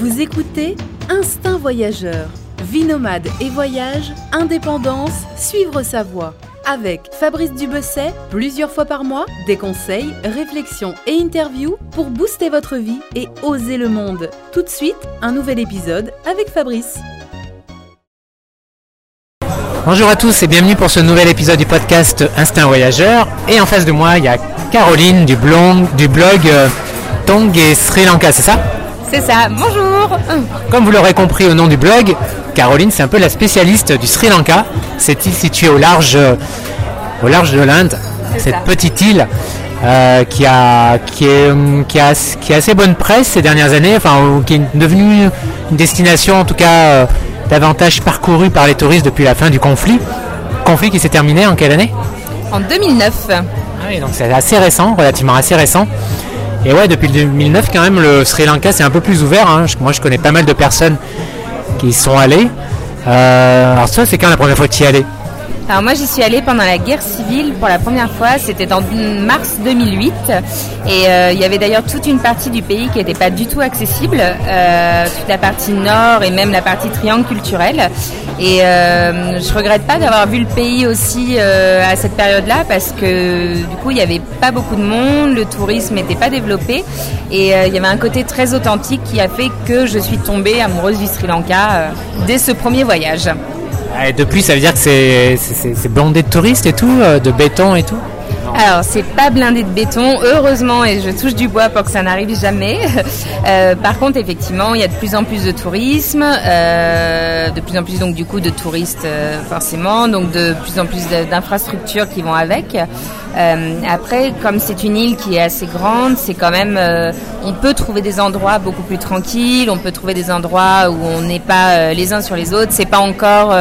Vous écoutez Instinct Voyageur. Vie nomade et voyage, indépendance, suivre sa voie. Avec Fabrice Dubesset, plusieurs fois par mois, des conseils, réflexions et interviews pour booster votre vie et oser le monde. Tout de suite, un nouvel épisode avec Fabrice. Bonjour à tous et bienvenue pour ce nouvel épisode du podcast Instinct Voyageur. Et en face de moi, il y a Caroline du blog, du blog euh, Tong et Sri Lanka, c'est ça? C'est ça, bonjour Comme vous l'aurez compris au nom du blog, Caroline, c'est un peu la spécialiste du Sri Lanka, cette île située au large, euh, au large de l'Inde, cette ça. petite île euh, qui, a, qui, est, hum, qui, a, qui a assez bonne presse ces dernières années, enfin, qui est devenue une destination en tout cas euh, davantage parcourue par les touristes depuis la fin du conflit. Conflit qui s'est terminé en quelle année? En 2009, Ah oui, donc c'est assez récent, relativement assez récent. Et ouais, depuis le 2009, quand même, le Sri Lanka, c'est un peu plus ouvert. hein. Moi, je connais pas mal de personnes qui sont allées. Euh, alors, ça, c'est quand la première fois que tu y allé? Alors moi j'y suis allée pendant la guerre civile pour la première fois, c'était en mars 2008 et euh, il y avait d'ailleurs toute une partie du pays qui n'était pas du tout accessible, euh, toute la partie nord et même la partie triangle culturel et euh, je regrette pas d'avoir vu le pays aussi euh, à cette période-là parce que du coup il n'y avait pas beaucoup de monde, le tourisme n'était pas développé. Et il y avait un côté très authentique qui a fait que je suis tombée amoureuse du Sri Lanka dès ce premier voyage. Ah, depuis, ça veut dire que c'est blindé de touristes et tout, euh, de béton et tout? Alors, c'est pas blindé de béton, heureusement, et je touche du bois pour que ça n'arrive jamais. Euh, par contre, effectivement, il y a de plus en plus de tourisme, euh, de plus en plus donc du coup de touristes euh, forcément, donc de plus en plus d'infrastructures qui vont avec. Après, comme c'est une île qui est assez grande, c'est quand même, on peut trouver des endroits beaucoup plus tranquilles, on peut trouver des endroits où on n'est pas les uns sur les autres. C'est pas encore,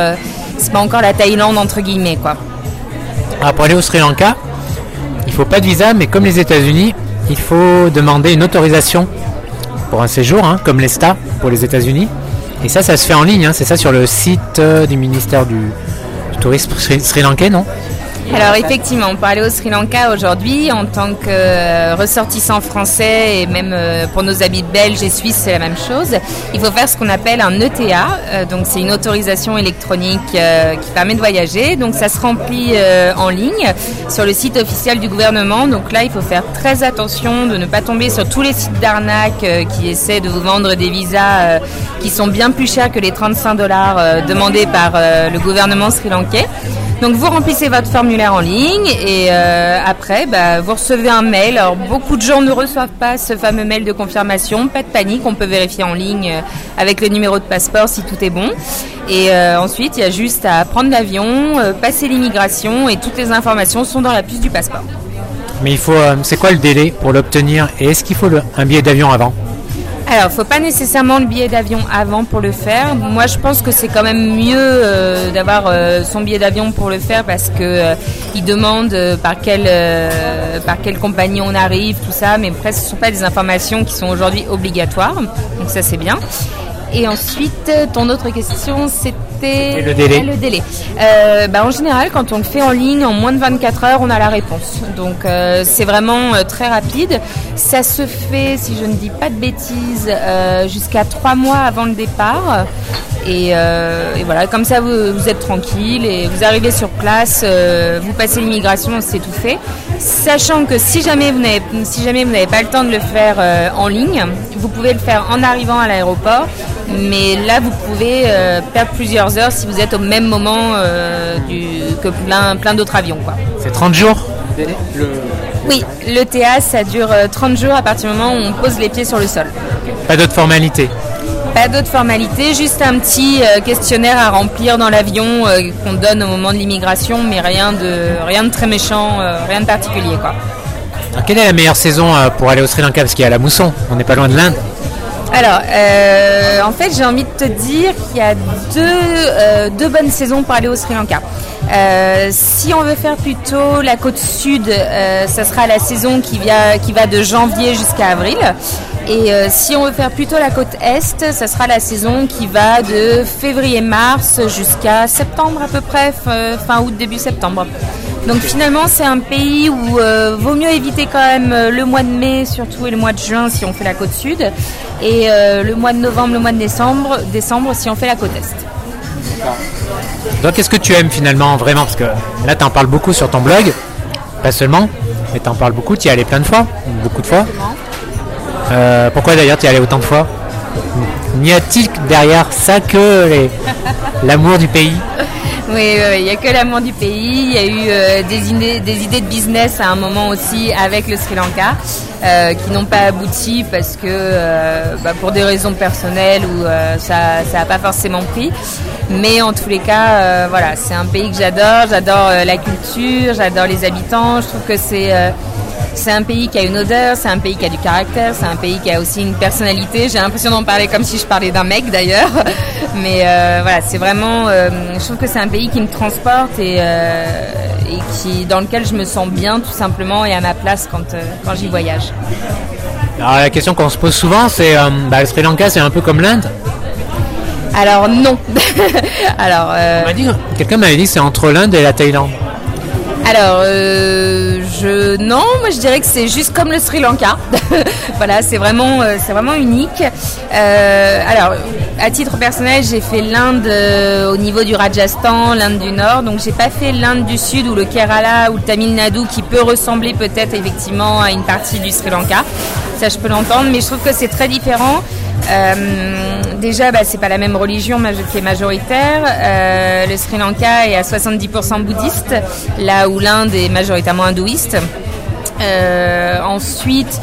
c'est pas encore la Thaïlande entre guillemets quoi. Alors, pour aller au Sri Lanka, faut pas de visa, mais comme les États-Unis, il faut demander une autorisation pour un séjour, hein, comme l'ESTA pour les États-Unis. Et ça, ça se fait en ligne, hein, c'est ça sur le site euh, du ministère du, tourisme sri lankais, non? Alors effectivement, pour aller au Sri Lanka aujourd'hui, en tant que euh, ressortissant français et même euh, pour nos habits belges et suisses, c'est la même chose. Il faut faire ce qu'on appelle un ETA, euh, donc c'est une autorisation électronique qui permet de voyager. Donc ça se remplit en ligne sur le site officiel du gouvernement. Donc là, il faut faire très attention de ne pas tomber sur tous les sites d'arnaque qui essaient de vous vendre des visas qui sont bien plus chers que les 35 dollars demandés par le gouvernement sri-lankais. Donc vous remplissez votre formulaire en ligne et euh, après bah, vous recevez un mail. Alors beaucoup de gens ne reçoivent pas ce fameux mail de confirmation. Pas de panique, on peut vérifier en ligne euh, avec le numéro de passeport si tout est bon. Et euh, ensuite il y a juste à prendre l'avion, passer l'immigration et toutes les informations sont dans la puce du passeport. Mais il faut, c'est quoi le délai pour l'obtenir Et est-ce qu'il faut un billet d'avion avant? Alors, faut pas nécessairement le billet d'avion avant pour le faire. Moi, je pense que c'est quand même mieux euh, d'avoir euh, son billet d'avion pour le faire parce que euh, demande par quelle par compagnie on arrive, tout ça. Mais après, ce sont pas des informations qui sont aujourd'hui obligatoires. Donc ça, c'est bien. Et ensuite, ton autre question, c'était Et le délai. Le délai. Euh, bah, en général, quand on le fait en ligne, en moins de 24 heures, on a la réponse. Donc euh, c'est vraiment euh, très rapide. Ça se fait, si je ne dis pas de bêtises, jusqu'à trois mois avant le départ. Et, et voilà, comme ça, vous, vous êtes tranquille et vous arrivez sur place, vous passez l'immigration, c'est tout fait. Sachant que si jamais vous n'avez si jamais vous n'avez pas le temps de le faire en ligne, vous pouvez le faire en arrivant à l'aéroport. Mais là, vous pouvez perdre plusieurs heures si vous êtes au même moment euh, du, que plein, plein d'autres avions. Quoi. C'est 30 jours Oui, le TA, ça dure euh, 30 jours à partir du moment où on pose les pieds sur le sol. Pas d'autres formalités Pas d'autres formalités, juste un petit euh, questionnaire à remplir dans l'avion euh, qu'on donne au moment de l'immigration, mais rien de, rien de très méchant, euh, rien de particulier. Quoi. Alors, Quelle est la meilleure saison euh, pour aller au Sri Lanka? Parce qu'il y a la mousson, on n'est pas loin de l'Inde. Alors, euh, en fait, j'ai envie de te dire qu'il y a deux, euh, deux bonnes saisons pour aller au Sri Lanka. Euh, si on veut faire plutôt la côte sud, ça sera la saison qui, va de janvier jusqu'à avril. Et si on veut faire plutôt la côte est, ça sera la saison qui va de février-mars jusqu'à septembre à peu près, fin août, début septembre. Donc finalement, c'est un pays où euh, vaut mieux éviter quand même euh, le mois de mai, surtout et le mois de juin si on fait la côte sud, et euh, le mois de novembre, le mois de décembre, décembre si on fait la côte est. Donc qu'est-ce que tu aimes finalement vraiment? Parce que là, tu en parles beaucoup sur ton blog, pas seulement, mais tu en parles beaucoup, tu y es allé plein de fois, beaucoup de fois. Euh, pourquoi d'ailleurs tu y es allé autant de fois? N'y a-t-il derrière ça que les- l'amour du pays? Oui, il n'y a que l'amour du pays. Il y a eu euh, des, idées, des idées de business à un moment aussi avec le Sri Lanka euh, qui n'ont pas abouti parce que euh, bah, pour des raisons personnelles ou ça n'a pas forcément pris. Mais en tous les cas, voilà, c'est un pays que j'adore. J'adore la culture, j'adore les habitants. Je trouve que c'est c'est un pays qui a une odeur, c'est un pays qui a du caractère, c'est un pays qui a aussi une personnalité. J'ai l'impression d'en parler comme si je parlais d'un mec d'ailleurs. Mais euh, voilà, c'est vraiment. euh, je trouve que c'est un pays qui me transporte et, euh, et qui, dans lequel je me sens bien tout simplement et à ma place quand, quand j'y voyage. Alors la question qu'on se pose souvent, c'est bah, le Sri Lanka, c'est un peu comme l'Inde? Alors non. Alors. euh, On m'a dit- Quelqu'un m'avait dit que c'est entre l'Inde et la Thaïlande. Alors, euh, non, moi je dirais que c'est juste comme le Sri Lanka. voilà, c'est vraiment, euh, c'est vraiment unique. Euh, alors, à titre personnel, j'ai fait l'Inde euh, au niveau du Rajasthan, l'Inde du Nord. Donc, j'ai pas fait l'Inde du Sud ou le Kerala ou le Tamil Nadu, qui peut ressembler peut-être effectivement à une partie du Sri Lanka. Ça, je peux l'entendre, mais je trouve que c'est très différent. Déjà, bah, c'est pas la même religion qui est majoritaire. Euh, le Sri Lanka est à 70% bouddhiste, là où l'Inde est majoritairement hindouiste. Euh, ensuite,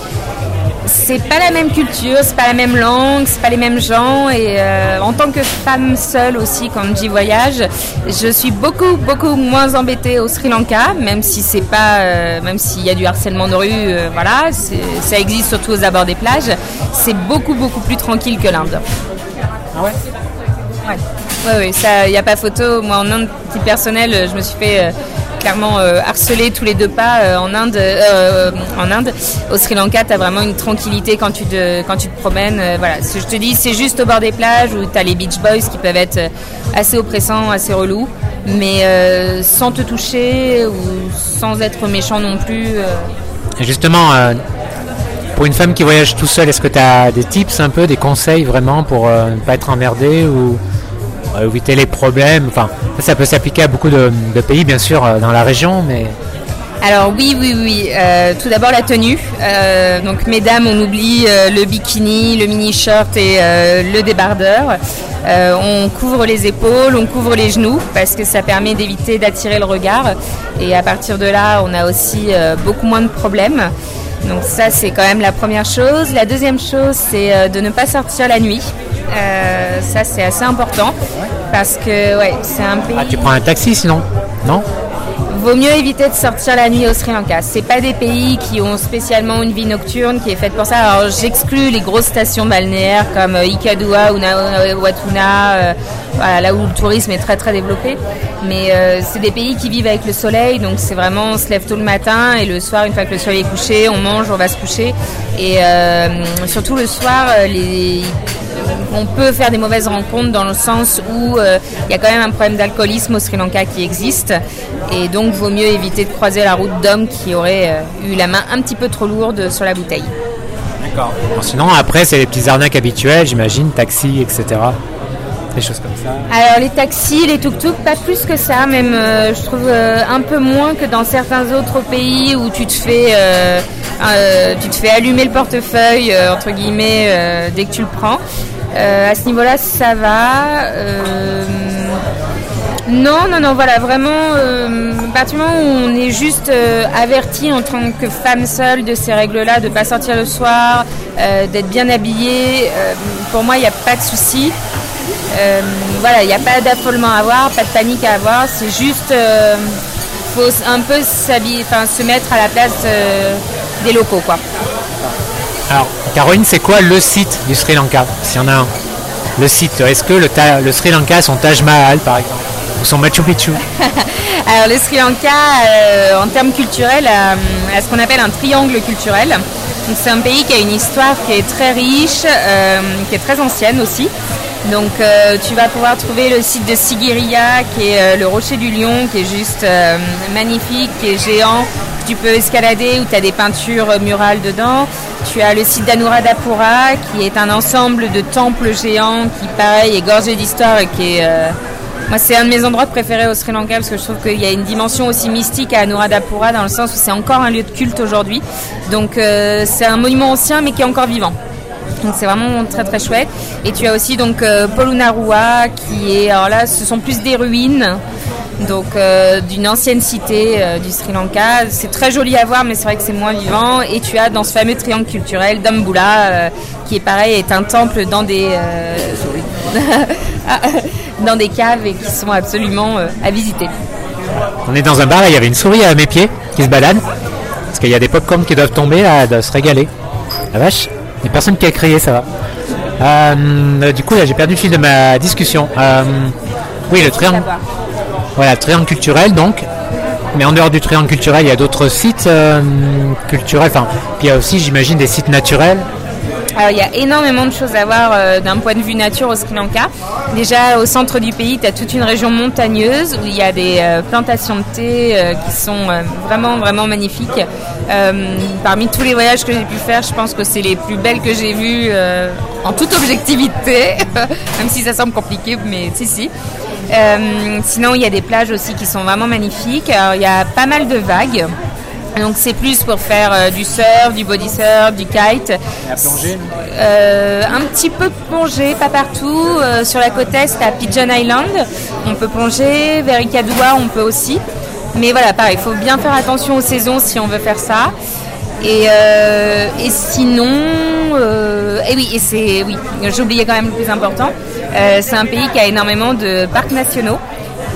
c'est pas la même culture, c'est pas la même langue, c'est pas les mêmes gens. Et euh, en tant que femme seule aussi, quand j'y voyage, je suis beaucoup beaucoup moins embêtée au Sri Lanka, même si c'est pas, euh, même s'il y a du harcèlement de rue, voilà, ça existe surtout aux abords des plages. C'est beaucoup beaucoup plus tranquille que l'Inde. Ah ouais Ouais, ouais, ouais, ça, il n'y a pas photo. Moi, en Inde, petit personnel, euh, je me suis fait euh, clairement euh, harceler tous les deux pas en Inde. en Inde, au Sri Lanka, tu as vraiment une tranquillité quand tu te, quand tu te promènes. voilà, je te dis, c'est juste au bord des plages où tu as les beach boys qui peuvent être assez oppressants, assez relous, mais sans te toucher ou sans être méchant non plus. justement, pour une femme qui voyage tout seul, est-ce que tu as des tips un peu, des conseils vraiment pour euh, ne pas être emmerdée ou euh, éviter les problèmes? Enfin, ça, peut s'appliquer à beaucoup de, pays, bien sûr, euh, dans la région, mais Alors oui, oui, oui. Tout d'abord la tenue. Donc mesdames, on oublie le bikini, le mini-shirt et le débardeur. On couvre les épaules, on couvre les genoux parce que ça permet d'éviter d'attirer le regard. Et à partir de là, on a aussi beaucoup moins de problèmes. Donc ça, c'est quand même la première chose. La deuxième chose, c'est euh, de ne pas sortir la nuit. Euh, ça, c'est assez important parce que ouais, c'est un pays. ah, tu prends un taxi sinon? Non? Vaut mieux éviter de sortir la nuit au Sri Lanka. C'est pas des pays qui ont spécialement une vie nocturne qui est faite pour ça. Alors j'exclus les grosses stations balnéaires comme euh, Ikadua ou Na- Watuna, euh, là où le tourisme est très très développé. Mais euh, c'est des pays qui vivent avec le soleil, donc c'est vraiment on se lève tôt le matin et le soir, une fois que le soleil est couché, on mange, on va se coucher. Et euh, surtout le soir, euh, les on peut faire des mauvaises rencontres dans le sens où euh, il y a quand même un problème d'alcoolisme au Sri Lanka qui existe et donc vaut mieux éviter de croiser la route d'hommes qui auraient euh, eu la main un petit peu trop lourde sur la bouteille. D'accord. Sinon, après, c'est les petits arnaques habituelles, j'imagine, taxi, etc. Des choses comme ça. Alors les taxis, les tuk-tuk, pas plus que ça, même euh, je trouve euh, un peu moins que dans certains autres pays où tu te fais, euh, tu te fais allumer le portefeuille entre guillemets dès que tu le prends. Euh, à ce niveau-là, ça va. Euh, non, non, non, voilà, vraiment, euh, partir où on est juste euh, averti en tant que femme seule de ces règles-là, de ne pas sortir le soir, d'être bien habillée, pour moi, il n'y a pas de souci. Voilà, il n'y a pas d'affolement à avoir, pas de panique à avoir, c'est juste, faut un peu se mettre à la place des locaux, quoi. Alors, Caroline, c'est quoi le site du Sri Lanka S'il y en a un? Le site, est-ce que le, Sri Lanka a son Taj Mahal, par exemple? Ou son Machu Picchu? Alors le Sri Lanka, euh, en termes culturels, a, a ce qu'on appelle un triangle culturel. C'est un pays qui a une histoire qui est très riche, euh, qui est très ancienne aussi. Donc tu vas pouvoir trouver le site de Sigiriya qui est le rocher du lion qui est juste magnifique, qui est géant, tu peux escalader où tu as des peintures murales dedans. Tu as le site d'Anuradhapura qui est un ensemble de temples géants qui pareil est gorgé d'histoire et qui est moi, c'est un de mes endroits préférés au Sri Lanka parce que je trouve qu'il y a une dimension aussi mystique à Anuradhapura dans le sens où c'est encore un lieu de culte aujourd'hui. Donc, euh, c'est un monument ancien mais qui est encore vivant. Donc c'est vraiment très très chouette. Et tu as aussi donc euh, Polunarua qui est alors là ce sont plus des ruines donc euh, d'une ancienne cité du Sri Lanka. C'est très joli à voir mais c'est vrai que c'est moins vivant. Et tu as dans ce fameux triangle culturel Dambula qui est pareil est un temple dans des dans des caves et qui sont absolument euh, à visiter. On est dans un bar et il y avait une souris à mes pieds qui se balade. Parce qu'il y a des popcorns qui doivent tomber, à se régaler. La vache, il n'y a personne qui a crié, ça va. Euh, du coup, là, j'ai perdu le fil de ma discussion. Euh, oui, le triangle. Voilà, triangle culturel, donc. Mais en dehors du triangle culturel, il y a d'autres sites culturels. Enfin, puis il y a aussi, j'imagine, des sites naturels alors il y a énormément de choses à voir euh, d'un point de vue nature au Sri Lanka. Déjà au centre du pays, tu as toute une région montagneuse où il y a des euh, plantations de thé euh, qui sont vraiment vraiment magnifiques. parmi tous les voyages que j'ai pu faire, je pense que c'est les plus belles que j'ai vues en toute objectivité, même si ça semble compliqué, mais si si. Sinon, il y a des plages aussi qui sont vraiment magnifiques. Il y a pas mal de vagues. Donc c'est plus pour faire euh, du surf, du body surf, du kite. Et euh, Un petit peu plonger, pas partout. Euh, sur la côte est, à Pigeon Island, on peut plonger. Vers Ikadoua, on peut aussi. Mais voilà, pareil, il faut bien faire attention aux saisons si on veut faire ça. Et, et sinon, et oui, et c'est oui, oublié quand même le plus important. C'est un pays qui a énormément de parcs nationaux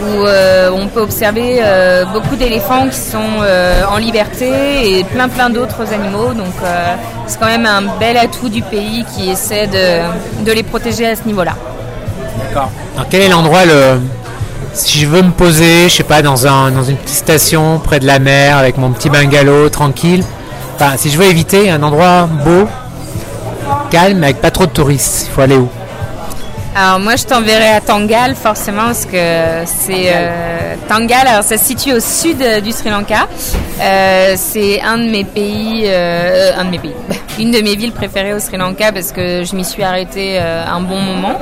où euh, on peut observer euh, beaucoup d'éléphants qui sont euh, en liberté et plein plein d'autres animaux. Donc c'est quand même un bel atout du pays qui essaie de, les protéger à ce niveau-là. D'accord. quel est l'endroit le si je veux me poser, je sais pas, dans, un, dans une petite station près de la mer avec mon petit bungalow tranquille, enfin, si je veux éviter un endroit beau, calme, avec pas trop de touristes, il faut aller où? Alors moi je t'enverrai à Tangal forcément parce que c'est euh, Tangal. Alors ça se situe au sud euh, du Sri Lanka. Euh, c'est un de mes pays, un de mes pays, une de mes villes préférées au Sri Lanka parce que je m'y suis arrêtée un bon moment.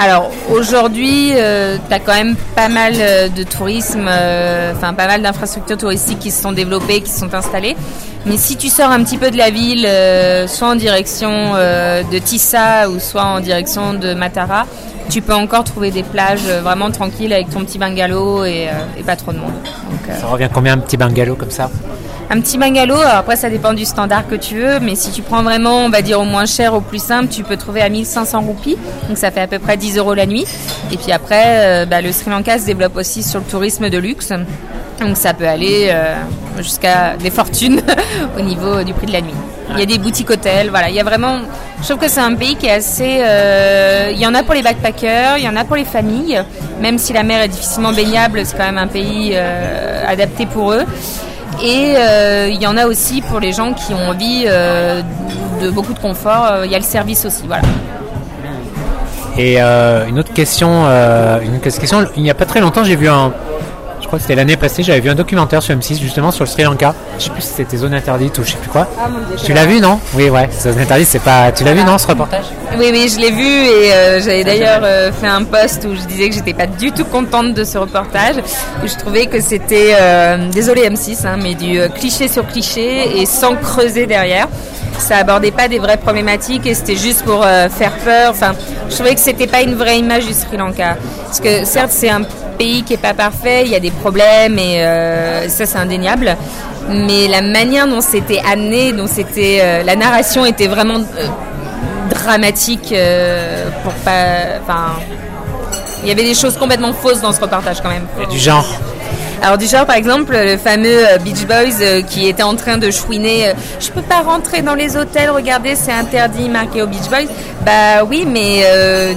alors aujourd'hui, tu as quand même pas mal de tourisme, enfin pas mal d'infrastructures touristiques qui se sont développées, qui se sont installées. Mais si tu sors un petit peu de la ville, euh, soit en direction euh, de Tissa ou soit en direction de Matara, tu peux encore trouver des plages euh, vraiment tranquilles avec ton petit bungalow et, pas trop de monde. ça revient combien un petit bungalow comme ça un petit bungalow, après ça dépend du standard que tu veux, mais si tu prends vraiment, on va dire au moins cher, au plus simple, tu peux trouver à 1500 roupies, donc ça fait à peu près 10 euros la nuit. Et puis après, bah, le Sri Lanka se développe aussi sur le tourisme de luxe. Donc ça peut aller euh, jusqu'à des fortunes au niveau du prix de la nuit. Il y a des boutiques hôtels, voilà. Il y a vraiment. Je trouve que c'est un pays qui est assez. Euh, il y en a pour les backpackers, il y en a pour les familles. Même si la mer est difficilement baignable, c'est quand même un pays euh, adapté pour eux. Et il y en a aussi pour les gens qui ont envie de beaucoup de confort. Il y a le service aussi, voilà. Et une autre question, une question. Il n'y a pas très longtemps, j'ai vu un je crois que c'était l'année passée, j'avais vu un documentaire sur M6 justement sur le Sri Lanka. Je sais plus si c'était zone interdite ou je sais plus quoi. Ah, tu l'as vu non? Oui ouais, zone interdite c'est pas. Tu l'as vu non ce reportage? Oui oui je l'ai vu et euh, j'avais d'ailleurs euh, fait un post où je disais que j'étais pas du tout contente de ce reportage. je trouvais que c'était, euh, désolé M6, hein, mais du cliché sur cliché et sans creuser derrière ça abordait pas des vraies problématiques et c'était juste pour faire peur. Enfin, je trouvais que c'était pas une vraie image du Sri Lanka. Parce que certes, c'est un pays qui est pas parfait, il y a des problèmes et euh, ça c'est indéniable. Mais la manière dont c'était amené, dont c'était euh, la narration était vraiment euh, dramatique pour pas. Enfin, il y avait des choses complètement fausses dans ce reportage quand même. du genre. Alors du genre par exemple le fameux Beach Boys qui était en train de chouiner je peux pas rentrer dans les hôtels, regardez c'est interdit marqué au Beach Boys. Bah oui mais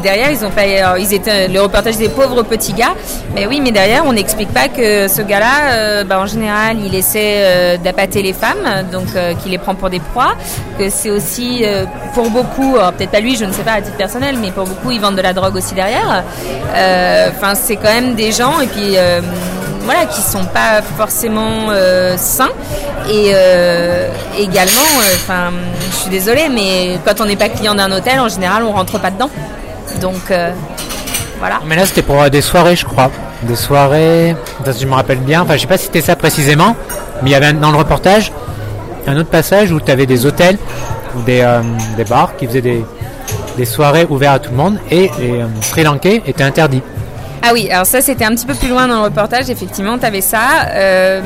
derrière ils ont fait ils étaient le reportage des pauvres petits gars. Mais oui mais derrière on n'explique pas que ce gars-là bah, en général il essaie d'appâter les femmes donc qu'il les prend pour des proies, que c'est aussi pour beaucoup peut-être pas lui je ne sais pas à titre personnel mais pour beaucoup ils vendent de la drogue aussi derrière. Enfin c'est quand même des gens et puis euh, voilà qui sont pas forcément euh, sains. Et euh, également enfin je suis désolée mais quand on n'est pas client d'un hôtel en général on rentre pas dedans. Donc voilà. Mais là c'était pour des soirées je crois. Des soirées si je me rappelle bien. Enfin je sais pas si c'était ça précisément mais il y avait dans le reportage un autre passage où tu avais des hôtels ou des, bars qui faisaient des, des soirées ouvertes à tout le monde et Sri Lankais étaient interdits ah oui, alors ça c'était un petit peu plus loin dans le reportage, effectivement, tu avais ça. Euh,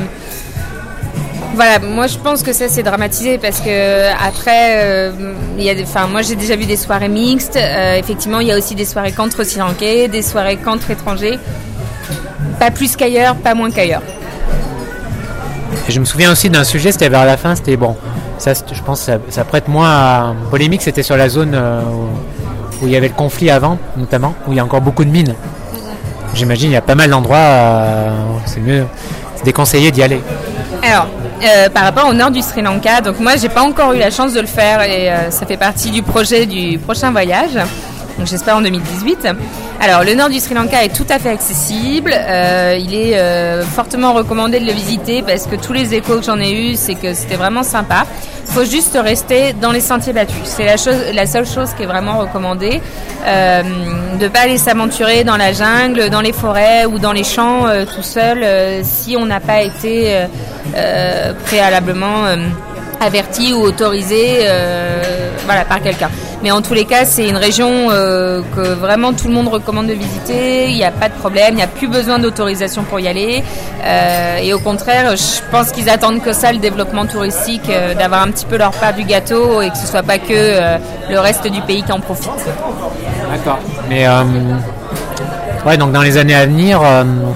voilà, moi je pense que ça c'est dramatisé parce que après, euh, moi j'ai déjà vu des soirées mixtes. Euh, effectivement, il y a aussi des soirées contre Sri Lankais, des soirées contre étrangers. Pas plus qu'ailleurs, pas moins qu'ailleurs. Je me souviens aussi d'un sujet, c'était vers la fin, c'était bon. Ça, je pense, ça, ça prête moins à polémique. C'était sur la zone où, où il y avait le conflit avant, notamment, où il y a encore beaucoup de mines. J'imagine il y a pas mal d'endroits, euh, c'est mieux, c'est déconseillé d'y aller. Alors, euh, par rapport au nord du Sri Lanka, donc moi j'ai pas encore eu la chance de le faire et euh, ça fait partie du projet du prochain voyage. Donc j'espère en 2018. Alors le nord du Sri Lanka est tout à fait accessible. il est fortement recommandé de le visiter parce que tous les échos que j'en ai eus, c'est que c'était vraiment sympa faut juste rester dans les sentiers battus. C'est la, seule chose qui est vraiment recommandée. Euh, de ne pas aller s'aventurer dans la jungle, dans les forêts ou dans les champs euh, tout seul euh, si on n'a pas été préalablement averti ou autorisé voilà, par quelqu'un. Mais en tous les cas, c'est une région euh, que vraiment tout le monde recommande de visiter. Il n'y a pas de problème, il n'y a plus besoin d'autorisation pour y aller. Euh, et au contraire, je pense qu'ils attendent que ça, le développement touristique, euh, d'avoir un petit peu leur part du gâteau et que ce soit pas que le reste du pays qui en profite. D'accord. Mais ouais, donc dans les années à venir,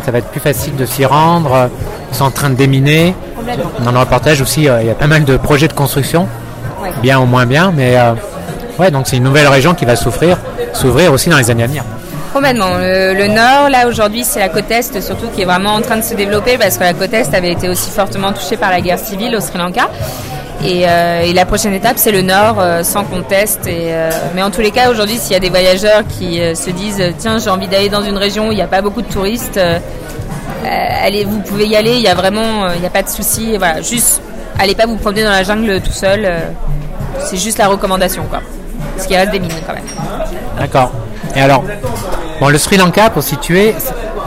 ça va être plus facile de s'y rendre. Ils sont en train de déminer. Dans le reportage aussi, il y a pas mal de projets de construction, bien ou moins bien, mais Ouais, donc c'est une nouvelle région qui va souffrir, s'ouvrir aussi dans les années à venir. Complètement. Le, nord, là aujourd'hui, c'est la côte est surtout qui est vraiment en train de se développer parce que la côte est avait été aussi fortement touchée par la guerre civile au Sri Lanka. Et, euh, la prochaine étape, c'est le nord, euh, sans conteste. Euh, mais en tous les cas, aujourd'hui, s'il y a des voyageurs qui se disent tiens, j'ai envie d'aller dans une région où il n'y a pas beaucoup de touristes, allez, vous pouvez y aller. Il n'y a vraiment, il n'y a pas de souci. Voilà, juste, allez pas vous promener dans la jungle tout seul. c'est juste la recommandation, quoi ce qui reste des mines quand même. D'accord. Et alors, bon, le Sri Lanka, pour situer,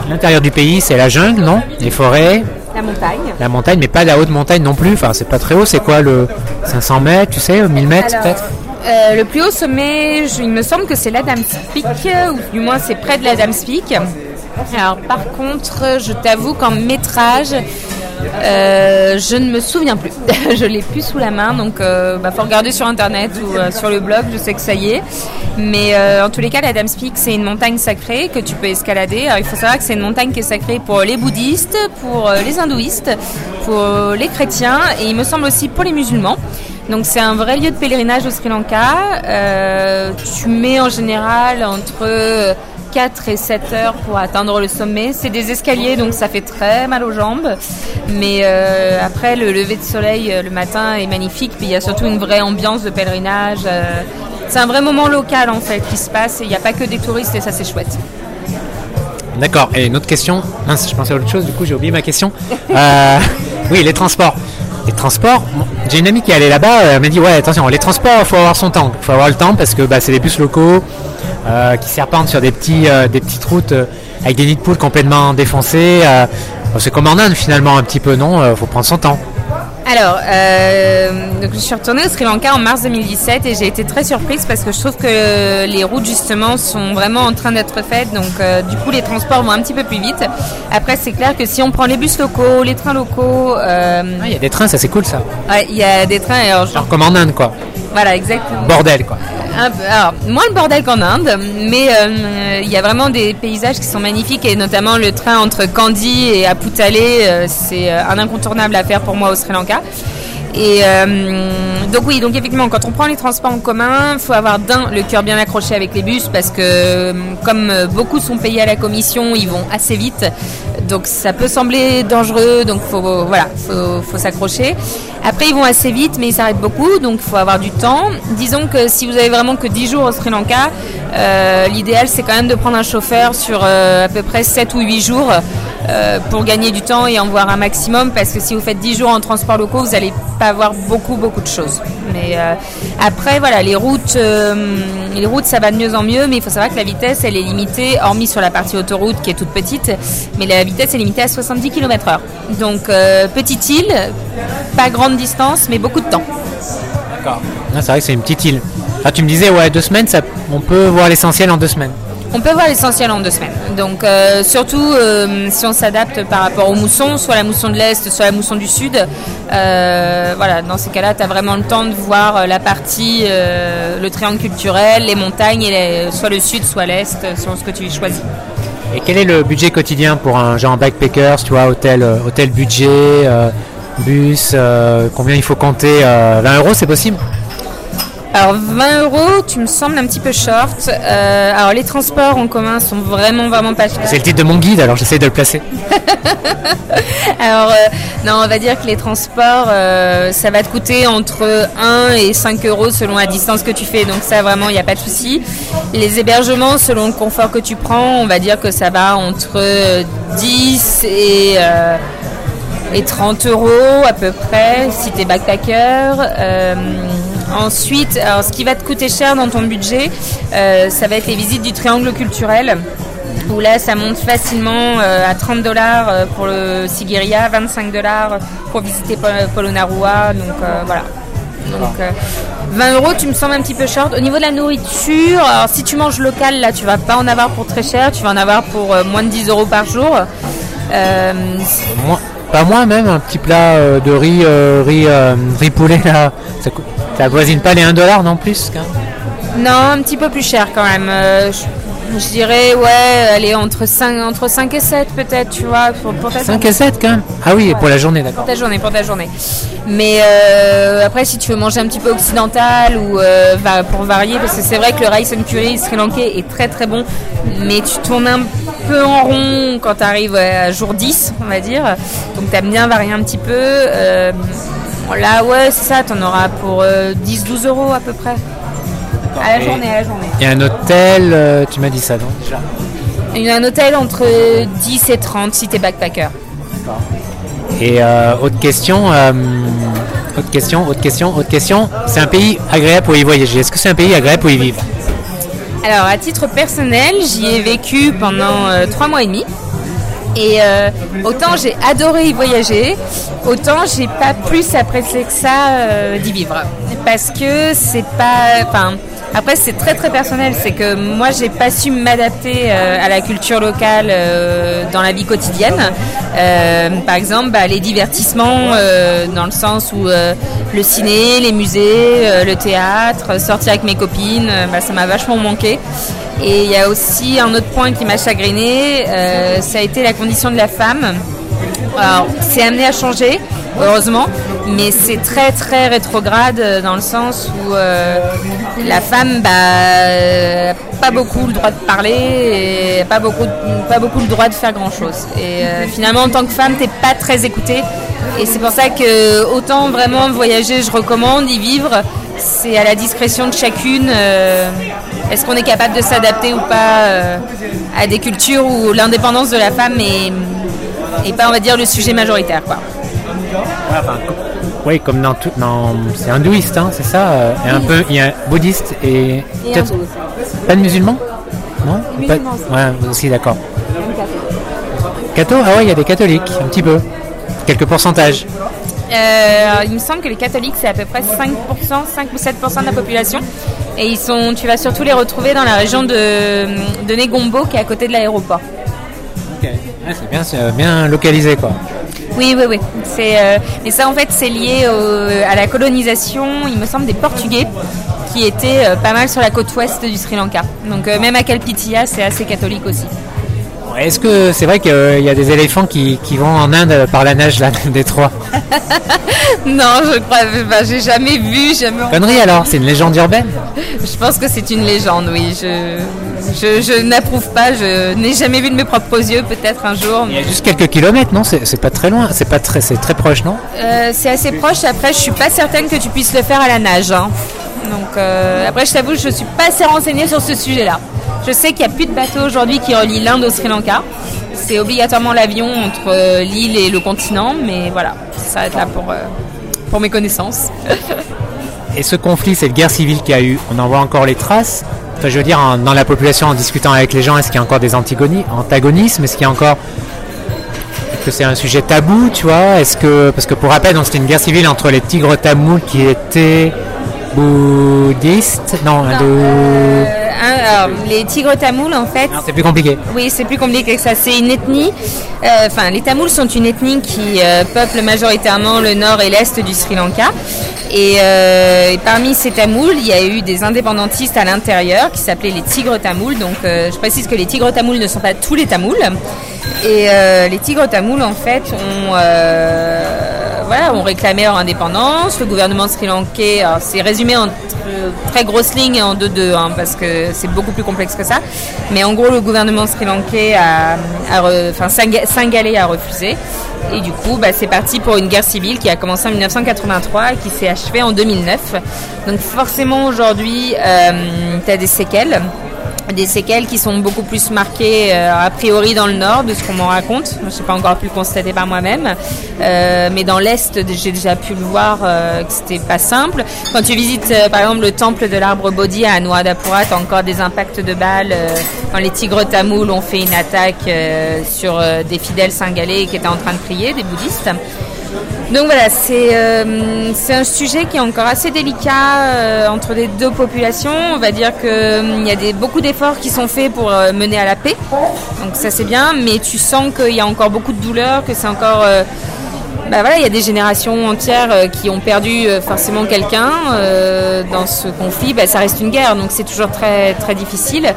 l'intérieur du pays, c'est la jungle, non? Les forêts? La montagne. La montagne, mais pas la haute montagne non plus. Enfin, c'est pas très haut. C'est quoi le 500 mètres, tu sais, 1000 mètres peut-être? euh, le plus haut sommet, il me semble que c'est l'Adams Peak, ou du moins c'est près de l'Adams Peak. Alors par contre, je t'avoue qu'en métrage, euh, je ne me souviens plus. je l'ai plus sous la main, donc euh, bah, faut regarder sur internet ou euh, sur le blog. Je sais que ça y est. Mais en tous les cas, la Dame's Peak, c'est une montagne sacrée que tu peux escalader. Alors, il faut savoir que c'est une montagne qui est sacrée pour les bouddhistes, pour les hindouistes, pour les chrétiens et il me semble aussi pour les musulmans. Donc c'est un vrai lieu de pèlerinage au Sri Lanka. tu mets en général entre 4 et 7 heures pour atteindre le sommet. C'est des escaliers, donc ça fait très mal aux jambes. Mais euh, après, le lever de soleil euh, le matin est magnifique. Puis il y a surtout une vraie ambiance de pèlerinage. Euh, c'est un vrai moment local en fait qui se passe. Et il n'y a pas que des touristes et ça c'est chouette. D'accord. Et une autre question. Je pensais à autre chose. Du coup, j'ai oublié ma question. oui, les transports. Les transports, j'ai une amie qui est allée là-bas, elle m'a dit ouais attention, les transports, faut avoir son temps, il faut avoir le temps parce que bah, c'est des bus locaux, euh, qui serpentent sur des, petits, euh, des petites routes euh, avec des nids de poules complètement défoncés. c'est comme en Inde finalement un petit peu, non Il faut prendre son temps. Alors, je suis retournée au Sri Lanka en mars 2017 et j'ai été très surprise parce que je trouve que les routes justement sont vraiment en train d'être faites. Donc, du coup, les transports vont un petit peu plus vite. Après, c'est clair que si on prend les bus locaux, les trains locaux. Il y a des trains, ça c'est cool ça. Ouais, il y a des trains. Alors, Genre comme en Inde quoi. Voilà, exactement. Bordel, quoi. alors, moins le bordel qu'en Inde, mais il y a vraiment des paysages qui sont magnifiques et notamment le train entre Kandy et Aputale, c'est un incontournable à faire pour moi au Sri Lanka. Et donc oui, donc effectivement, quand on prend les transports en commun, faut avoir d'un le cœur bien accroché avec les bus parce que comme beaucoup sont payés à la commission, ils vont assez vite. Donc ça peut sembler dangereux, donc faut voilà, faut, faut s'accrocher. Après ils vont assez vite, mais ils s'arrêtent beaucoup, donc faut avoir du temps. Disons que si vous avez vraiment que 10 jours au Sri Lanka, euh, l'idéal c'est quand même de prendre un chauffeur sur euh, à peu près 7 ou 8 jours euh, pour gagner du temps et en voir un maximum, parce que si vous faites 10 jours en transport locaux, vous n'allez pas voir beaucoup beaucoup de choses. Mais après voilà, les routes, les routes ça va de mieux en mieux, mais il faut savoir que la vitesse elle est limitée, hormis sur la partie autoroute qui est toute petite, mais la vitesse est limitée à 70 km/h. Donc petite île, pas grande distance, mais beaucoup de temps. D'accord. Ah, c'est vrai que c'est une petite île. Ah, tu me disais, ouais, deux semaines, ça, on peut voir l'essentiel en deux semaines. On peut voir l'essentiel en deux semaines. Donc euh, surtout euh, si on s'adapte par rapport aux moussons, soit la mousson de l'Est, soit la mousson du Sud. Euh, voilà, dans ces cas-là, tu as vraiment le temps de voir la partie, le triangle culturel, les montagnes, soit le Sud, soit l'Est, selon ce que tu choisis. Et quel est le budget quotidien pour un genre backpackers, tu vois, hôtel, hôtel budget, bus, combien il faut compter 20 euros, c'est possible? Alors 20 euros, tu me sembles un petit peu short. Euh, alors les transports en commun sont vraiment vraiment pas chers. C'est le titre de mon guide, alors j'essaie de le placer. alors euh, non, on va dire que les transports, euh, ça va te coûter entre 1 et 5 euros selon la distance que tu fais. Donc ça vraiment, il n'y a pas de souci. Les hébergements, selon le confort que tu prends, on va dire que ça va entre 10 et et 30 euros à peu près si tu es backpacker. Ensuite, ce qui va te coûter cher dans ton budget, euh, ça va être les visites du triangle culturel. Où là, ça monte facilement euh, à 30 dollars euh, pour le Sigiriya, 25 dollars pour visiter Polonnaruwa. Donc voilà. Donc 20 euros, tu me sembles un petit peu short. Au niveau de la nourriture, si tu manges local, là, tu vas pas en avoir pour très cher. Tu vas en avoir pour moins de 10 euros par jour. pas moins même, un petit plat de riz, riz, riz poulet là, ça ça voisine pas les 1 dollar non plus Non, un petit peu plus cher quand même. Euh, je, dirais, ouais, elle est entre 5, entre 5 et 7 peut-être, tu vois. Pour, 5 et 7 quand même Ah oui, pour la journée, d'accord. Pour ta journée, pour ta journée. Mais euh, après, si tu veux manger un petit peu occidental ou euh, pour varier, parce que c'est vrai que le rice and curry sri lankais est très très bon, mais tu tournes un peu en rond quand tu arrives à jour 10, on va dire. Donc tu aimes bien varier un petit peu. Là, ouais, c'est ça, t'en auras pour 10-12 euh, euros à peu près. À la journée, à la journée. Et un hôtel, euh, tu m'as dit ça, non déjà Il y a un hôtel entre 10 et 30 si t'es backpacker. D'accord. Et euh, autre question, autre question, autre question, autre question. C'est un pays agréable pour y voyager. Est-ce que c'est un pays agréable pour y vivre? Alors, à titre personnel, j'y ai vécu pendant 3 mois et demi. Et euh, autant j'ai adoré y voyager, autant j'ai pas plus apprécié que ça euh, d'y vivre. Parce que c'est pas. Enfin, après, c'est très très personnel. C'est que moi, j'ai pas su m'adapter euh, à la culture locale dans la vie quotidienne. par exemple, bah, les divertissements, dans le sens où le ciné, les musées, le théâtre, sortir avec mes copines, bah, ça m'a vachement manqué. Et il y a aussi un autre point qui m'a chagriné, euh, ça a été la condition de la femme. Alors, c'est amené à changer, heureusement, mais c'est très très rétrograde euh, dans le sens où euh, la femme, bah, pas beaucoup le droit de parler et pas beaucoup, pas beaucoup le droit de faire grand chose. Et finalement, en tant que femme, t'es pas très écoutée. Et c'est pour ça que autant vraiment voyager, je recommande, y vivre, c'est à la discrétion de chacune. Est-ce qu'on est capable de s'adapter ou pas euh, à des cultures où l'indépendance de la femme est, pas, on va dire, le sujet majoritaire quoi. Oui, comme dans tout, c'est hindouiste, hein, c'est ça. Euh, et un peu, il y a bouddhiste et, pas de musulmans, non? Musulmans. Ouais, aussi d'accord. Catholiques Ah ouais, il y a des catholiques, un petit peu, quelques pourcentages. Euh, il me semble que les catholiques, c'est à peu près 5%, 5 ou 7% de la population. Et ils sont, tu vas surtout les retrouver dans la région de, de Negombo, qui est à côté de l'aéroport. Ok, c'est bien, c'est bien localisé quoi. Oui, oui, oui. C'est, euh, et ça, en fait, c'est lié au- à la colonisation, il me semble, des Portugais qui étaient euh, pas mal sur la côte ouest du Sri Lanka. Donc, euh, même à Kalpitiya, c'est assez catholique aussi. Est-ce que c'est vrai qu'il y a des éléphants qui, qui vont en Inde par la nage là, des trois Non, je crois, bah, j'ai jamais vu, jamais. Connerie alors, c'est une légende urbaine Je pense que c'est une légende, oui. Je, je, je n'approuve pas, je n'ai jamais vu de mes propres yeux, peut-être un jour. Il y a juste quelques kilomètres, non? C'est c'est pas très loin, c'est pas très, c'est très proche, non? Euh, c'est assez proche. Après, je suis pas certaine que tu puisses le faire à la nage. hein. Donc, euh, après, je t'avoue, je suis pas assez renseignée sur ce sujet-là. Je sais qu'il n'y a plus de bateau aujourd'hui qui relie l'Inde au Sri Lanka. C'est obligatoirement l'avion entre euh, l'île et le continent, mais voilà, ça s'arrête là pour, euh, pour mes connaissances. Et ce conflit, cette guerre civile qu'il y a eu, on en voit encore les traces? Enfin, je veux dire, dans la population, en discutant avec les gens, est-ce qu'il y a encore des antagonismes? Est-ce qu'il y a encore. Est-ce que c'est un sujet tabou, tu vois? Est-ce que. Parce que pour rappel, c'était une guerre civile entre les tigres tamouls qui étaient bouddhistes. Non, hindous. Euh, un- alors, les tigres tamouls, en fait, Non, c'est plus compliqué. Oui, c'est plus compliqué que ça. C'est une ethnie. euh, Enfin, les Tamouls sont une ethnie qui euh, peuple majoritairement le nord et l'est du Sri Lanka. Et, euh, et parmi ces Tamouls, il y a eu des indépendantistes à l'intérieur qui s'appelaient les Tigres Tamouls. Donc, euh, je précise que les Tigres Tamouls ne sont pas tous les Tamouls. Et euh, les Tigres Tamouls, en fait, ont, euh, ont réclamé leur indépendance. Le gouvernement sri-lankais, c'est résumé en tr- très grosses lignes en 2-2, hein, parce que c'est beaucoup plus complexe que ça. Mais en gros, le gouvernement sri-lankais a, a refusé. Et du coup, bah, c'est parti pour une guerre civile qui a commencé en 1983 et qui s'est achevée en 2009. Donc forcément, aujourd'hui, tu as des séquelles des séquelles qui sont beaucoup plus marquées euh, a priori dans le nord de ce qu'on m'en raconte. Je n'ai pas encore pu le constater par moi-même, Euh, mais dans l'est, j'ai déjà pu le voir euh, que c'était pas simple. Quand tu visites euh, par exemple le temple de l'arbre Bodhi à Anuradhapura, tu as encore des impacts de balles euh, quand les tigres tamouls ont fait une attaque euh, sur des fidèles singalais qui étaient en train de prier, des bouddhistes. Donc voilà, c'est euh, c'est un sujet qui est encore assez délicat euh, entre les deux populations. On va dire qu'il y a des, beaucoup d'efforts qui sont faits pour euh, mener à la paix. Donc ça c'est bien, mais tu sens qu'il y a encore beaucoup de douleur, que c'est encore... euh, bah il y a des générations entières euh, qui ont perdu euh, forcément quelqu'un euh, dans ce conflit. Bah, ça reste une guerre, donc c'est toujours très très difficile.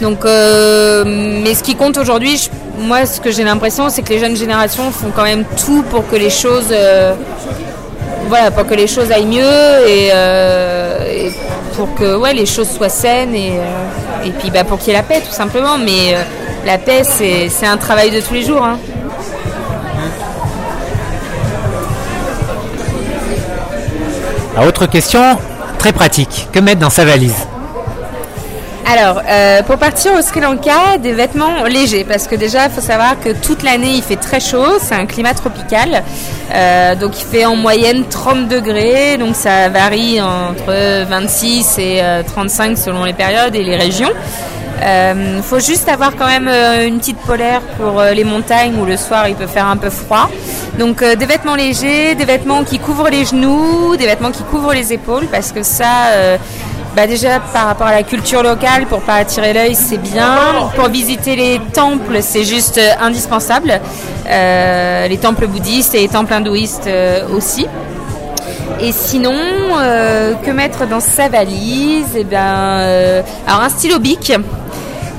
Donc, euh, mais ce qui compte aujourd'hui, moi, ce que j'ai l'impression, c'est que les jeunes générations font quand même tout pour que les choses, euh, voilà, pour que les choses aillent mieux et, euh, et pour que ouais, les choses soient saines et, et puis bah, pour qu'il y ait la paix, tout simplement. Mais la paix, c'est un travail de tous les jours. hein. Autre question, très pratique. Que mettre dans sa valise? Alors, euh, pour partir au Sri Lanka, des vêtements légers, parce que déjà, il faut savoir que toute l'année, il fait très chaud, c'est un climat tropical, Euh, donc il fait en moyenne 30 degrés, donc ça varie entre 26 et euh, 35 selon les périodes et les régions. Il faut juste avoir quand même euh, une petite polaire pour euh, les montagnes où le soir il peut faire un peu froid. Donc euh, des vêtements légers, des vêtements qui couvrent les genoux, des vêtements qui couvrent les épaules, parce que ça, euh, bah déjà par rapport à la culture locale, pour pas attirer l'œil, c'est bien. Pour visiter les temples, c'est juste euh, indispensable. Euh, les temples bouddhistes et les temples hindouistes euh, aussi. Et sinon, que mettre dans sa valise? Eh euh, alors un stylo bic.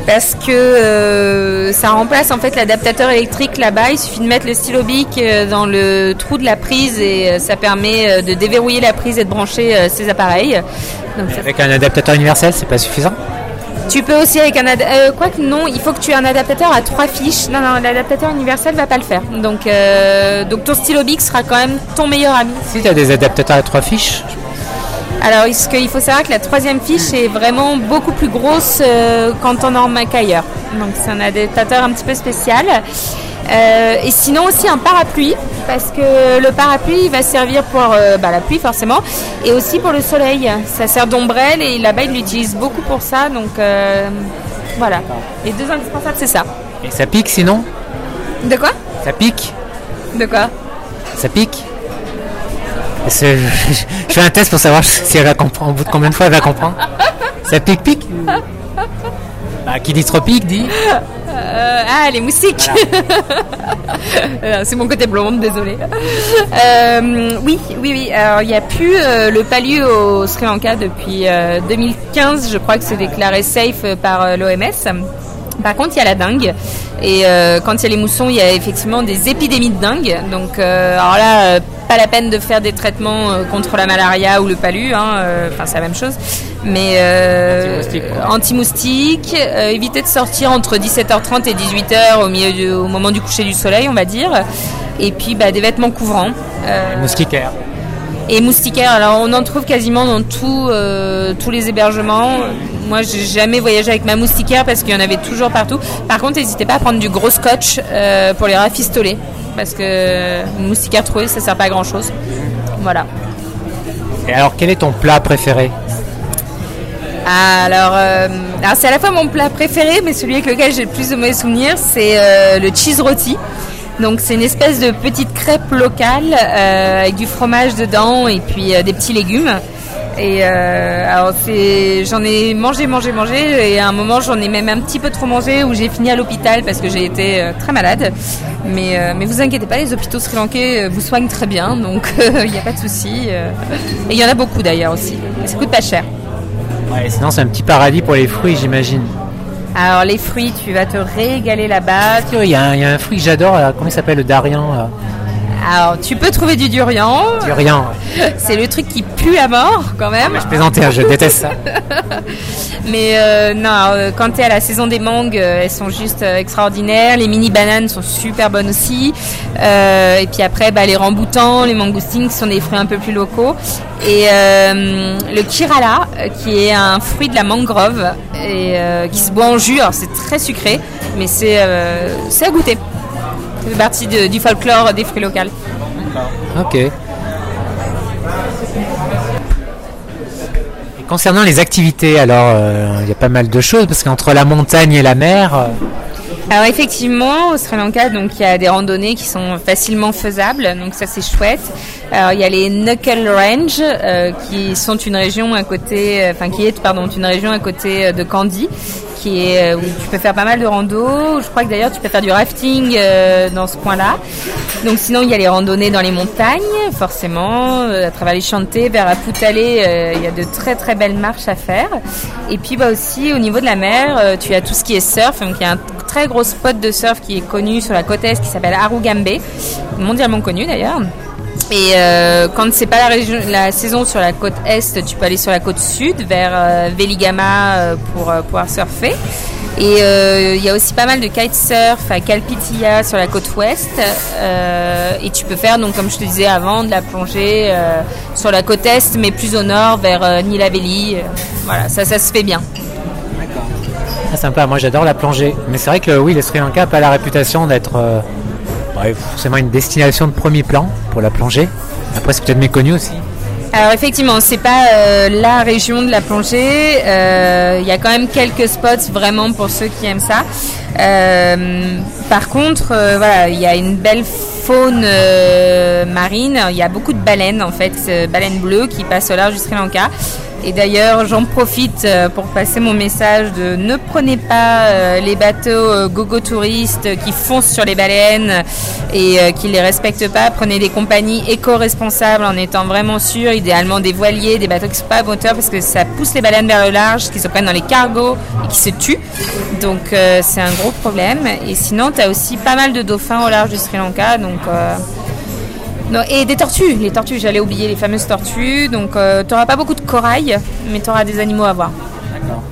Parce que euh, ça remplace en fait l'adaptateur électrique là-bas. Il suffit de mettre le stylo bic euh, dans le trou de la prise et euh, ça permet de déverrouiller la prise et de brancher ses appareils. Donc, Avec un adaptateur universel, c'est pas suffisant tu peux aussi avec un euh, quoique non, il faut que tu aies un adaptateur à trois fiches. Non, non, l'adaptateur universel va pas le faire. Donc, euh, donc ton stylo bic sera quand même ton meilleur ami. Si tu as des adaptateurs à trois fiches, Alors, ce qu'il faut savoir que la troisième fiche est vraiment beaucoup plus grosse euh, quand on en Mac ailleurs. Donc, c'est un adaptateur un petit peu spécial. Euh, et sinon aussi un parapluie, parce que le parapluie il va servir pour euh, bah, la pluie forcément, et aussi pour le soleil. Ça sert d'ombrelle et là-bas ils l'utilisent beaucoup pour ça. Donc euh, voilà, les deux indispensables c'est ça. et ça pique sinon? De quoi? Ça pique? De quoi? Ça pique? Je, je fais un test pour savoir si elle va comprendre, au bout de combien de fois elle va comprendre? Ça pique, pique Bah, Qui dit tropique dit? Euh, ah, les moustiques euh, C'est mon côté blonde, désolé. Euh, oui, oui, oui. Alors, il n'y a plus le palu au Sri Lanka depuis 2015. Je crois que c'est déclaré safe par l'OMS. Par contre, il y a la dengue. Et quand il y a les moussons, il y a effectivement des épidémies de dengue. Donc, alors là, pas la peine de faire des traitements contre la malaria ou le palu. Hein, enfin, c'est la même chose. Mais euh, anti-moustique, euh, éviter de sortir entre 17h30 et 18h au, milieu au moment du coucher du soleil, on va dire. Et puis bah, des vêtements couvrants. Euh, moustiquaires. Et moustiquaires, alors on en trouve quasiment dans tous les hébergements. Moi, j'ai jamais voyagé avec ma moustiquaire parce qu'il y en avait toujours partout. Par contre, n'hésitez pas à prendre du gros scotch pour les rafistoler. Parce que moustiquaire troué, ça sert pas à grand chose. Voilà. Et alors, quel est ton plat préféré? Alors, euh, alors c'est à la fois mon plat préféré, mais celui avec lequel j'ai le plus de mauvais souvenirs, c'est euh, le cheese roti. Donc c'est une espèce de petite crêpe locale euh, avec du fromage dedans et puis des petits légumes. Et alors c'est, j'en ai mangé, mangé, mangé, et à un moment j'en ai même un petit peu trop mangé où j'ai fini à l'hôpital parce que j'ai été très malade. Mais mais vous inquiétez pas, les hôpitaux sri-lankais vous soignent très bien, donc il n'y a pas de souci. et il y en a beaucoup d'ailleurs aussi. Et ça coûte pas cher. Ouais, sinon c'est un petit paradis pour les fruits, j'imagine. Alors les fruits, tu vas te régaler là-bas. Il y, a un, fruit que j'adore, comment il s'appelle le darian alors, tu peux trouver du durian. Durian. C'est le truc qui pue à mort, quand même. je plaisantais, hein, je déteste ça. mais euh, non, euh, quand tu es à la saison des mangues, euh, elles sont juste extraordinaires. Les mini bananes sont super bonnes aussi. et puis après, bah, les ramboutans, les mangoustines, qui sont des fruits un peu plus locaux. Et le kirala, qui est un fruit de la mangrove et qui se boit en jus. Alors, c'est très sucré, mais c'est à goûter. C'est partie du folklore des fruits locaux. Ok. Concernant les activités, alors euh, il y a pas mal de choses parce qu'entre la montagne et la mer. Euh, alors effectivement, au Sri Lanka, donc il y a des randonnées qui sont facilement faisables, donc ça c'est chouette. Alors il y a les Knuckle Range, euh, qui sont une région à côté, enfin qui est pardon une région à côté de Kandy, est où tu peux faire pas mal de rando. Je crois que d'ailleurs tu peux faire du rafting dans ce coin-là. Donc sinon il y a les randonnées dans les montagnes, forcément, à travers les chantés vers Aputale, il y a de très très belles marches à faire. Et puis bah aussi au niveau de la mer, tu as tout ce qui est surf, donc il y a un très gros spot de surf qui est connu sur la côte est qui s'appelle Arugambe, mondialement connu d'ailleurs. Et euh, quand c'est pas la, saison sur la côte est, tu peux aller sur la côte sud vers euh, Veligama euh, pour pouvoir surfer. Et il y a aussi pas mal de kitesurf à Kalpitia sur la côte ouest. et tu peux faire, donc comme je te disais avant, de la plongée sur la côte est, mais plus au nord vers Nilaveli. voilà, ça, ça se fait bien. Ah, sympa, moi j'adore la plongée. Mais c'est vrai que oui, le Sri Lanka n'a pas la réputation d'être euh, forcément une destination de premier plan pour la plongée. Après, c'est peut-être méconnu aussi. Alors effectivement, c'est pas euh, la région de la plongée. Euh, il y a quand même quelques spots vraiment pour ceux qui aiment ça. par contre, voilà, il y a une belle faune marine. Il y a beaucoup de baleines en fait, baleines bleues qui passent au large du Sri Lanka. Et d'ailleurs, j'en profite euh, pour passer mon message de ne prenez pas euh, les bateaux euh, gogo touristes qui foncent sur les baleines et qui les respectent pas. Prenez des compagnies éco-responsables en étant vraiment sûr, idéalement des voiliers, des bateaux qui ne sont pas à moteur parce que ça pousse les baleines vers le large, qui se prennent dans les cargos et qui se tuent. Donc c'est un gros problème. Et sinon, tu as aussi pas mal de dauphins au large du Sri Lanka. Donc et des tortues, les tortues, j'allais oublier les fameuses tortues. Donc euh, tu n'auras pas beaucoup de corail, mais tu auras des animaux à voir. D'accord.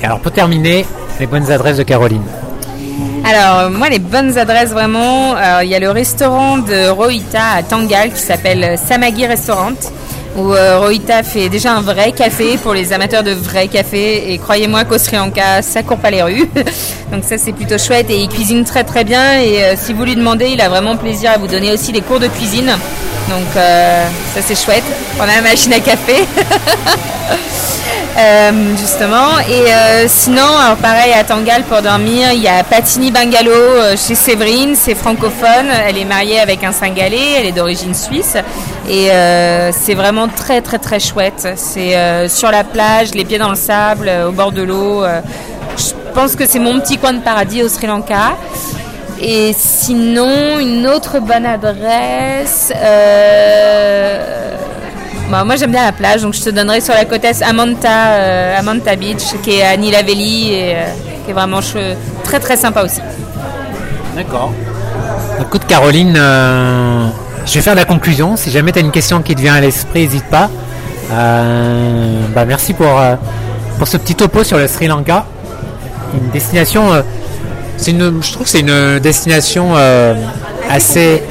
Et alors pour terminer, les bonnes adresses de Caroline. Alors moi les bonnes adresses vraiment, il y a le restaurant de Rohita à Tangal qui s'appelle Samagi Restaurant où euh, Rohita fait déjà un vrai café pour les amateurs de vrai café. Et croyez-moi qu'au Sri Lanka, ça court pas les rues. Donc ça, c'est plutôt chouette. Et il cuisine très très bien. Et euh, si vous lui demandez, il a vraiment plaisir à vous donner aussi des cours de cuisine. Donc euh, ça, c'est chouette. On a la machine à café. Euh, justement. Et euh, sinon, alors pareil à Tangal pour dormir, il y a Patini Bungalow euh, chez Séverine, c'est francophone. Elle est mariée avec un Singalais, elle est d'origine suisse. Et c'est vraiment très très très chouette. C'est sur la plage, les pieds dans le sable, au bord de l'eau. pense que c'est mon petit coin de paradis au Sri Lanka. Et sinon, une autre bonne adresse. Bah, moi, j'aime bien la plage, donc je te donnerai sur la côte est Amanta, euh, Amanta Beach, qui est à Nilaveli et euh, qui est vraiment très très sympa aussi. D'accord. Écoute Caroline, euh, je vais faire la conclusion. Si jamais tu as une question qui te vient à l'esprit, n'hésite pas. Bah, merci pour, pour ce petit topo sur le Sri Lanka. Une destination, une, je trouve que c'est une destination assez,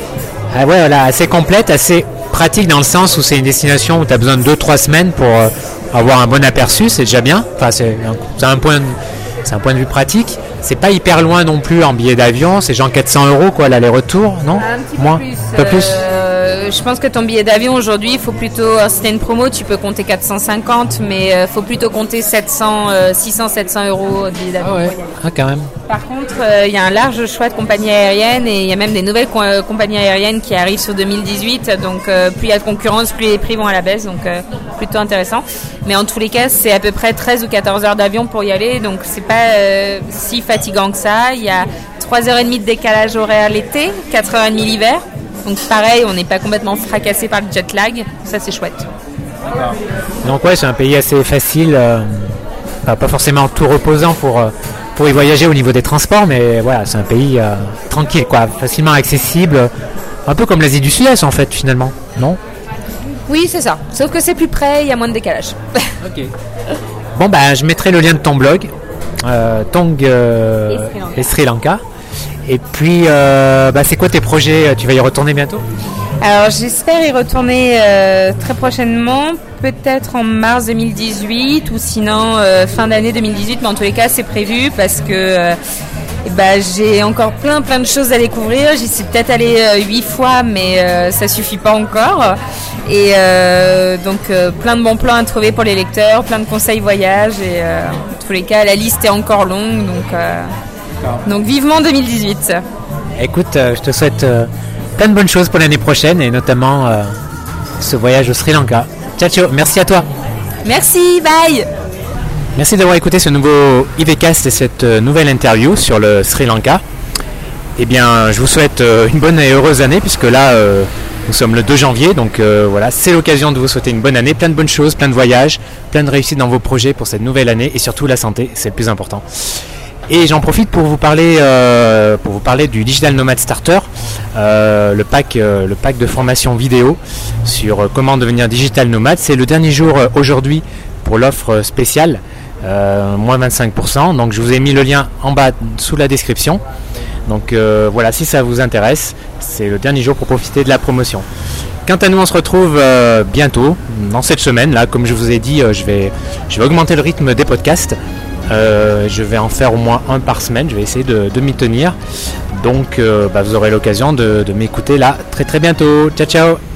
ah ouais, voilà, assez complète, assez pratique dans le sens où c'est une destination où tu as besoin de 2-3 semaines pour euh, avoir un bon aperçu, c'est déjà bien. Enfin, c'est un, point de, c'est un point de vue pratique. C'est pas hyper loin non plus en billet d'avion, c'est genre 400 euros quoi l'aller-retour, non? Moins? Un peu plus? Euh, je pense que ton billet d'avion aujourd'hui, il faut plutôt, euh, si t'as une promo, tu peux compter 450, mais il faut plutôt compter 700, euh, 600, 700 euros de billet d'avion. Ah ouais, ah, quand même. Par contre, euh, il y a un large choix de compagnies aériennes et il y a même des nouvelles co- euh, compagnies aériennes qui arrivent sur 2018. Donc, euh, plus il y a de concurrence, plus les prix vont à la baisse. Donc, euh, plutôt intéressant. Mais en tous les cas, c'est à peu près 13 ou 14 heures d'avion pour y aller. Donc, c'est pas euh, si fatigant que ça. Il y a 3h30 de décalage horaire l'été, 4h30 l'hiver. Donc, pareil, on n'est pas complètement fracassé par le jet lag. Ça, c'est chouette. Donc ouais, c'est un pays assez facile, euh, pas, forcément tout reposant pour, euh, pour y voyager au niveau des transports, mais voilà, c'est un pays euh, tranquille, quoi, facilement accessible, un peu comme l'Asie du Sud-Est en fait finalement, non? Oui, c'est ça. Sauf que c'est plus près, il y a moins de décalage. Bon bah je mettrai le lien de ton blog, euh, Tong euh, Et Sri Lanka. et Sri Lanka. Et puis, euh, bah, c'est quoi tes projets? Tu vas y retourner bientôt? Alors j'espère y retourner euh, très prochainement, peut-être en mars 2018 ou sinon euh, fin d'année 2018, mais en tous les cas c'est prévu parce que eh ben, j'ai encore plein plein de choses à découvrir. J'y suis peut-être allé euh, huit fois, mais ça suffit pas encore. Et donc plein de bons plans à trouver pour les lecteurs, plein de conseils voyage et en tous les cas la liste est encore longue, donc donc vivement 2018. Écoute, euh, je te souhaite euh, plein de bonnes choses pour l'année prochaine et notamment euh, ce voyage au Sri Lanka. Ciao, ciao, merci à toi. Merci, bye. Merci d'avoir écouté ce nouveau IVCast et cette nouvelle interview sur le Sri Lanka. Eh bien, je vous souhaite une bonne et heureuse année puisque là, euh, nous sommes le 2 janvier. Donc euh, voilà, c'est l'occasion de vous souhaiter une bonne année, plein de bonnes choses, plein de voyages, plein de réussites dans vos projets pour cette nouvelle année et surtout la santé, c'est le plus important. Et j'en profite pour vous parler, euh, pour vous parler du Digital Nomad Starter, euh, le, pack, euh, le pack de formation vidéo sur comment devenir digital nomade. C'est le dernier jour aujourd'hui pour l'offre spéciale, moins 25%. Donc je vous ai mis le lien en bas sous la description. Donc voilà, si ça vous intéresse, c'est le dernier jour pour profiter de la promotion. Quant à nous, on se retrouve bientôt, dans cette semaine. Là, comme je vous ai dit, je, vais, je vais augmenter le rythme des podcasts. Euh, je vais en faire au moins un par semaine. Je vais essayer de, m'y tenir. Donc, euh, bah, vous aurez l'occasion de m'écouter là très très bientôt. Ciao, ciao